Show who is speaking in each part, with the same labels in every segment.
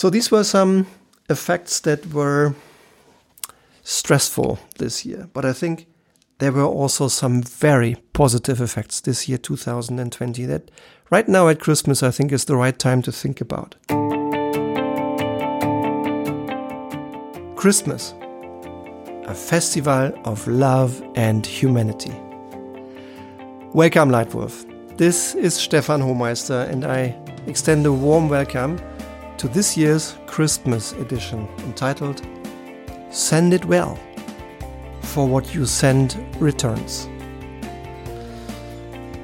Speaker 1: So these were some effects that were stressful this year, but I think there were also some very positive effects this year, 2020, that right now at Christmas I think is the right time to think about. Christmas, a festival of love and humanity. Welcome, Lightwolf. This is Stefan Hohmeister, and I extend a warm welcome to this year's Christmas edition entitled Send It Well, for what you send returns.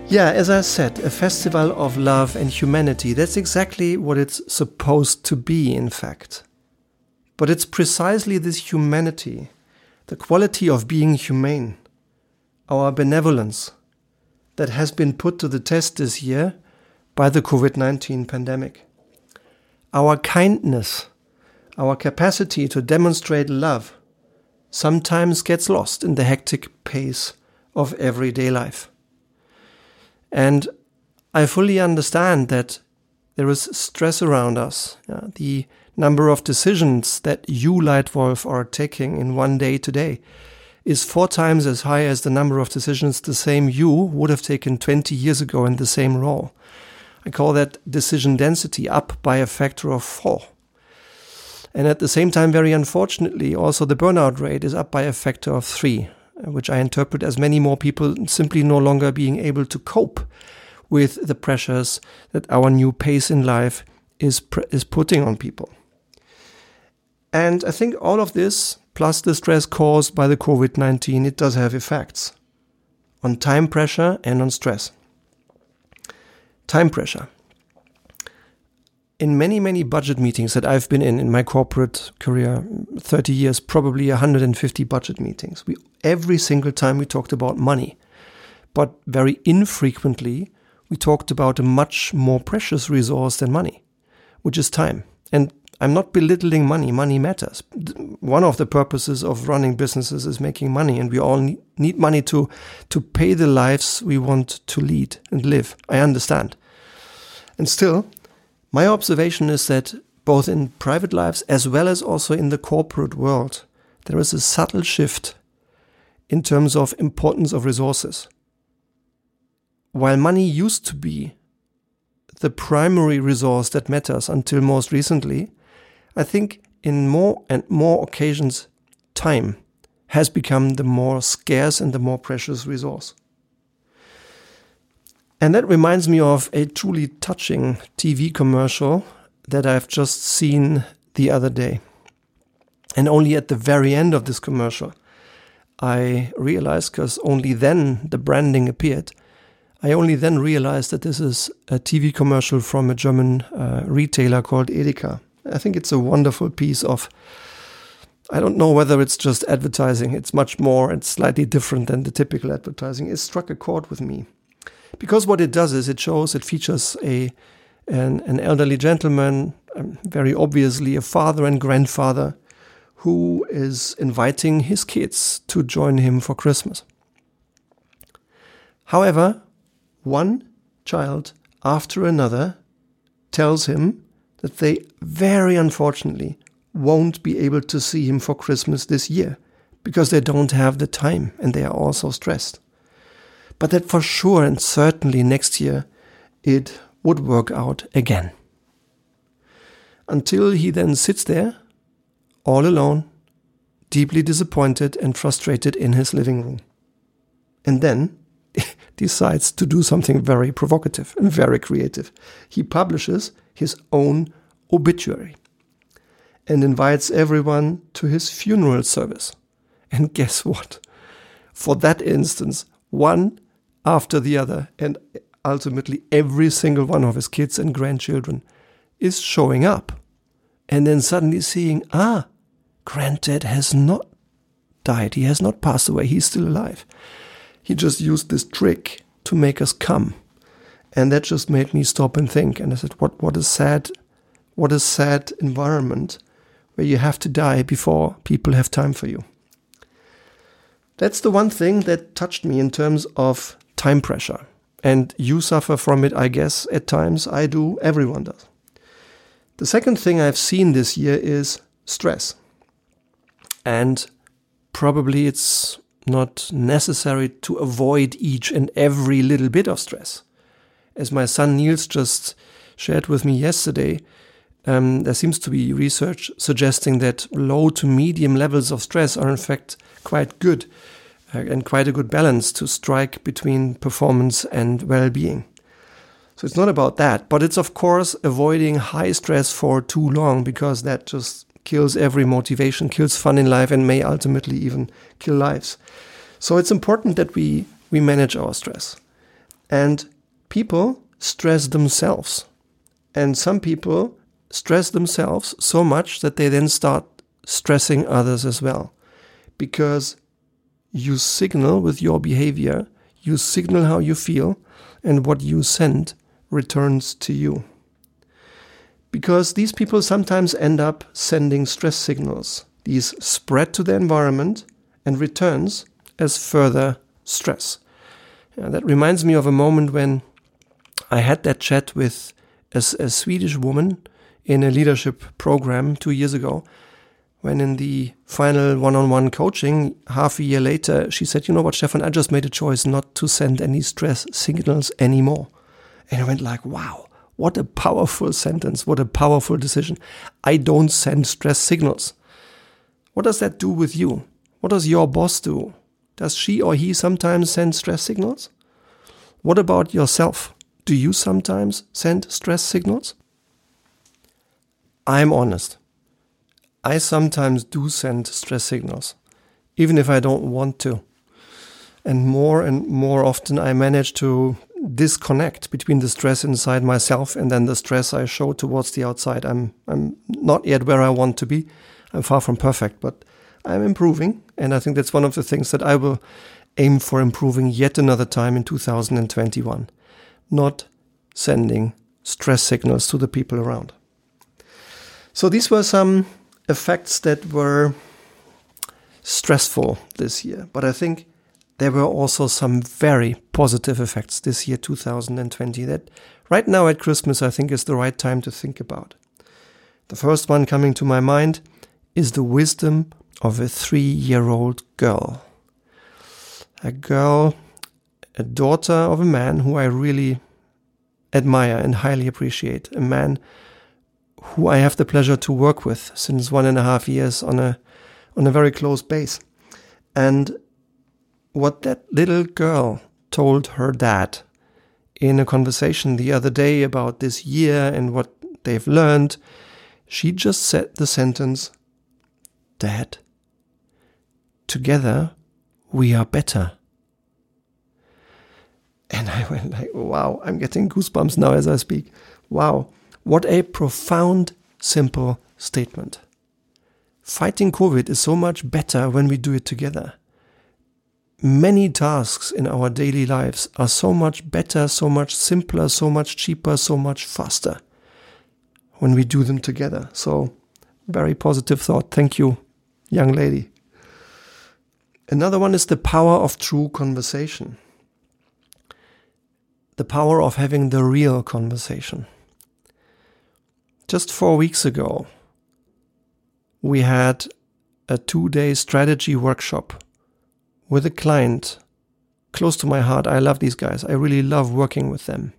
Speaker 1: Yeah, as I said, a festival of love and humanity. That's exactly what it's supposed to be, in fact. But it's precisely this humanity, the quality of being humane, our benevolence, that has been put to the test this year by the COVID 19 pandemic. Our kindness, our capacity to demonstrate love, sometimes gets lost in the hectic pace of everyday life. And I fully understand that there is stress around us. Yeah, the number of decisions that you, Lightwolf, are taking in one day today is four times as high as the number of decisions the same you would have taken 20 years ago in the same role. I call that decision density up by a factor of four. And at the same time, very unfortunately, also the burnout rate is up by a factor of three, which I interpret as many more people simply no longer being able to cope with the pressures that our new pace in life is, is putting on people. And I think all of this, plus the stress caused by the COVID 19, it does have effects on time pressure and on stress. Time pressure. In many, many budget meetings that I've been in in my corporate career, 30 years, probably 150 budget meetings, we, every single time we talked about money. But very infrequently, we talked about a much more precious resource than money, which is time. And I'm not belittling money. Money matters. One of the purposes of running businesses is making money, and we all need money to, to pay the lives we want to lead and live. I understand. And still, my observation is that both in private lives as well as also in the corporate world, there is a subtle shift in terms of importance of resources. While money used to be the primary resource that matters until most recently, I think in more and more occasions, time has become the more scarce and the more precious resource. And that reminds me of a truly touching TV commercial that I've just seen the other day. And only at the very end of this commercial, I realized, because only then the branding appeared, I only then realized that this is a TV commercial from a German uh, retailer called Edeka. I think it's a wonderful piece of. I don't know whether it's just advertising. It's much more and slightly different than the typical advertising. It struck a chord with me because what it does is it shows it features a an, an elderly gentleman, um, very obviously a father and grandfather, who is inviting his kids to join him for Christmas. However, one child after another tells him that they very unfortunately won't be able to see him for Christmas this year because they don't have the time and they are also stressed. But that for sure and certainly next year it would work out again. Until he then sits there, all alone, deeply disappointed and frustrated in his living room. And then decides to do something very provocative and very creative. He publishes his own obituary and invites everyone to his funeral service. And guess what? For that instance, one after the other, and ultimately every single one of his kids and grandchildren is showing up. And then suddenly seeing, ah, granddad has not died. He has not passed away. He's still alive. He just used this trick to make us come. And that just made me stop and think. And I said, what, what a sad, what a sad environment where you have to die before people have time for you. That's the one thing that touched me in terms of time pressure. And you suffer from it, I guess, at times. I do. Everyone does. The second thing I've seen this year is stress. And probably it's not necessary to avoid each and every little bit of stress. As my son Niels just shared with me yesterday, um, there seems to be research suggesting that low to medium levels of stress are in fact quite good uh, and quite a good balance to strike between performance and well being. So it's not about that, but it's of course avoiding high stress for too long because that just kills every motivation, kills fun in life, and may ultimately even kill lives. So it's important that we, we manage our stress. And people stress themselves. And some people stress themselves so much that they then start stressing others as well. Because you signal with your behavior, you signal how you feel, and what you send returns to you. Because these people sometimes end up sending stress signals. These spread to the environment and returns as further stress. That reminds me of a moment when I had that chat with a, a Swedish woman in a leadership program two years ago when in the final one-on-one coaching half a year later she said you know what stefan? I just made a choice not to send any stress signals anymore. And i went like wow what a powerful sentence what a powerful decision. I don't send stress signals. What does that do with you? What does your boss do? Does she or he sometimes send stress signals? What about yourself do you sometimes send stress signals i'm honest I sometimes do send stress signals, even if I don't want to. And more and more often, I manage to disconnect between the stress inside myself and then the stress I show towards the outside. I'm, I'm not yet where I want to be. I'm far from perfect, but I'm improving. And I think that's one of the things that I will aim for improving yet another time in 2021. Not sending stress signals to the people around. So these were some effects that were stressful this year, but I think there were also some very positive effects this year, 2020, that right now at Christmas I think is the right time to think about. The first one coming to my mind is the wisdom of a three year old girl. A girl, a daughter of a man who I really admire and highly appreciate, a man who I have the pleasure to work with since one and a half years on a on a very close base. And what that little girl told her dad in a conversation the other day about this year and what they've learned, she just said the sentence, Dad, together we are better. And I went like, wow, I'm getting goosebumps now as I speak. Wow. What a profound, simple statement. Fighting COVID is so much better when we do it together. Many tasks in our daily lives are so much better, so much simpler, so much cheaper, so much faster when we do them together. So, very positive thought. Thank you, young lady. Another one is the power of true conversation. The power of having the real conversation. Just four weeks ago, we had a two day strategy workshop with a client close to my heart. I love these guys. I really love working with them.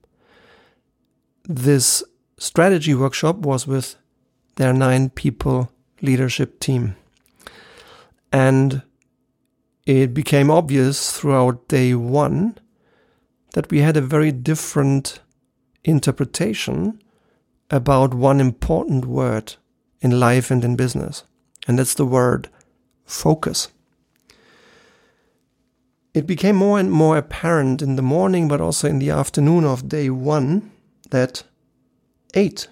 Speaker 1: This strategy workshop was with their nine people leadership team. And it became obvious throughout day one that we had a very different interpretation about one important word in life and in business, and that's the word focus. It became more and more apparent in the morning, but also in the afternoon of day one, that eight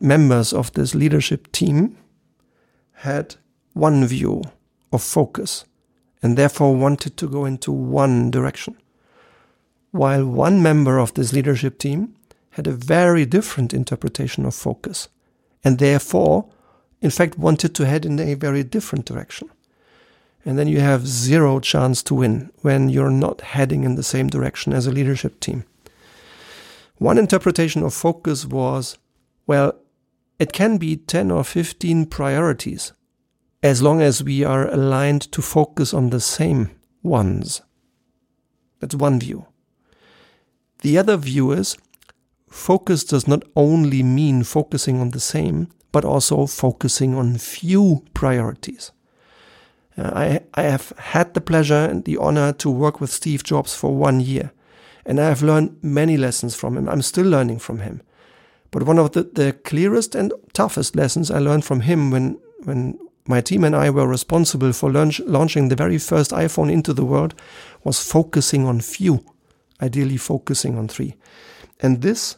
Speaker 1: members of this leadership team had one view of focus and therefore wanted to go into one direction. While one member of this leadership team had a very different interpretation of focus and therefore, in fact, wanted to head in a very different direction. And then you have zero chance to win when you're not heading in the same direction as a leadership team. One interpretation of focus was Well, it can be 10 or 15 priorities, as long as we are aligned to focus on the same ones. That's one view. The other view is focus does not only mean focusing on the same, but also focusing on few priorities. Uh, I, I have had the pleasure and the honor to work with Steve Jobs for one year, and I have learned many lessons from him. I'm still learning from him. But one of the, the clearest and toughest lessons I learned from him when, when my team and I were responsible for launch, launching the very first iPhone into the world was focusing on few, ideally focusing on three. And this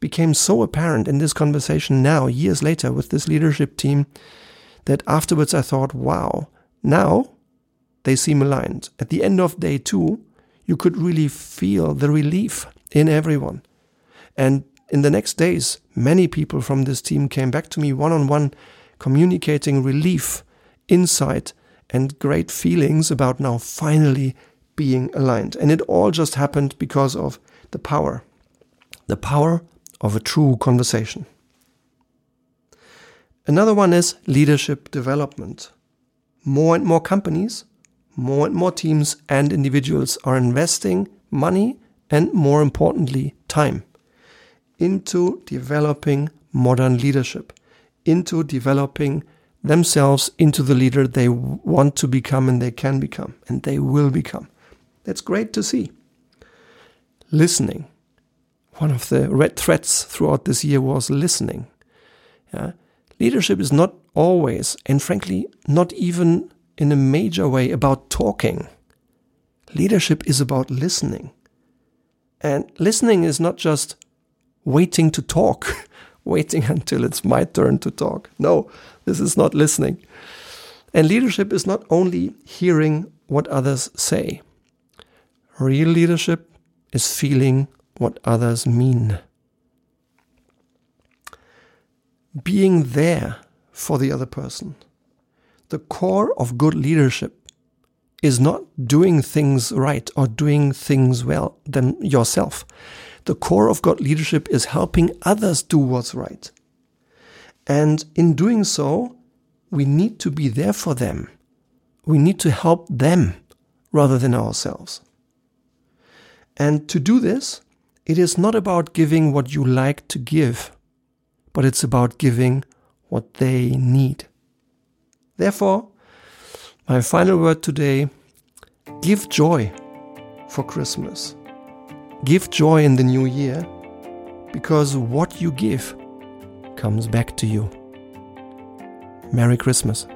Speaker 1: became so apparent in this conversation now, years later, with this leadership team, that afterwards I thought, wow, now they seem aligned. At the end of day two, you could really feel the relief in everyone. And in the next days, many people from this team came back to me one on one, communicating relief, insight, and great feelings about now finally being aligned. And it all just happened because of the power the power of a true conversation. Another one is leadership development. More and more companies, more and more teams and individuals are investing money and, more importantly, time into developing modern leadership, into developing themselves into the leader they want to become and they can become and they will become. That's great to see. Listening. One of the red threads throughout this year was listening. Yeah? Leadership is not always, and frankly, not even in a major way, about talking. Leadership is about listening. And listening is not just waiting to talk, waiting until it's my turn to talk. No, this is not listening. And leadership is not only hearing what others say. Real leadership is feeling what others mean. Being there for the other person. The core of good leadership is not doing things right or doing things well than yourself the core of good leadership is helping others do what's right. And in doing so, we need to be there for them. We need to help them rather than ourselves. And to do this, it is not about giving what you like to give, but it's about giving what they need. Therefore, my final word today give joy for Christmas. Give joy in the new year because what you give comes back to you. Merry Christmas.